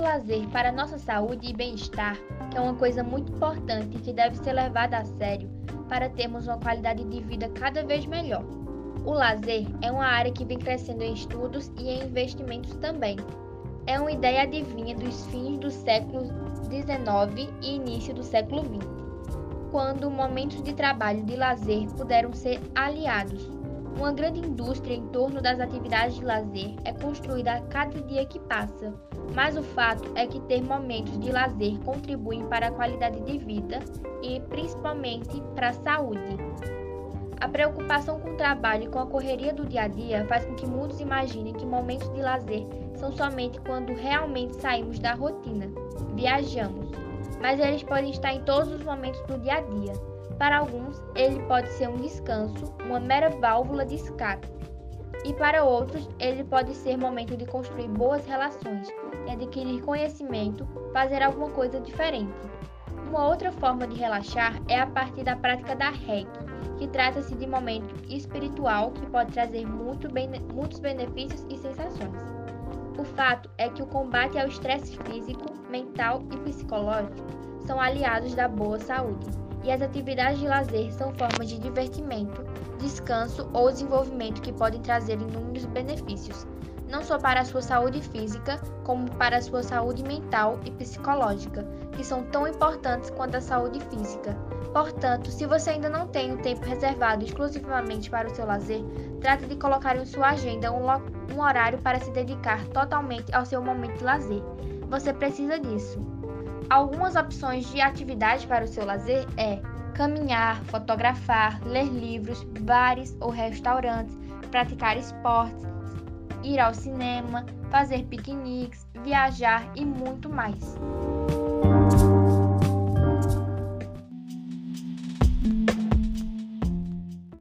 lazer para nossa saúde e bem-estar, que é uma coisa muito importante e que deve ser levada a sério para termos uma qualidade de vida cada vez melhor. O lazer é uma área que vem crescendo em estudos e em investimentos também. É uma ideia adivinha dos fins do século XIX e início do século XX, quando momentos de trabalho e de lazer puderam ser aliados uma grande indústria em torno das atividades de lazer é construída a cada dia que passa, mas o fato é que ter momentos de lazer contribuem para a qualidade de vida e, principalmente, para a saúde. A preocupação com o trabalho e com a correria do dia a dia faz com que muitos imaginem que momentos de lazer são somente quando realmente saímos da rotina, viajamos, mas eles podem estar em todos os momentos do dia a dia. Para alguns, ele pode ser um descanso, uma mera válvula de escape. E para outros, ele pode ser momento de construir boas relações, adquirir conhecimento, fazer alguma coisa diferente. Uma outra forma de relaxar é a partir da prática da Reiki, que trata-se de momento espiritual que pode trazer muito bene muitos benefícios e sensações. O fato é que o combate ao estresse físico, mental e psicológico são aliados da boa saúde e as atividades de lazer são formas de divertimento, descanso ou desenvolvimento que podem trazer inúmeros benefícios, não só para a sua saúde física, como para a sua saúde mental e psicológica, que são tão importantes quanto a saúde física. Portanto, se você ainda não tem um tempo reservado exclusivamente para o seu lazer, trate de colocar em sua agenda um, um horário para se dedicar totalmente ao seu momento de lazer. Você precisa disso. Algumas opções de atividade para o seu lazer é caminhar, fotografar, ler livros, bares ou restaurantes, praticar esportes, ir ao cinema, fazer piqueniques, viajar e muito mais.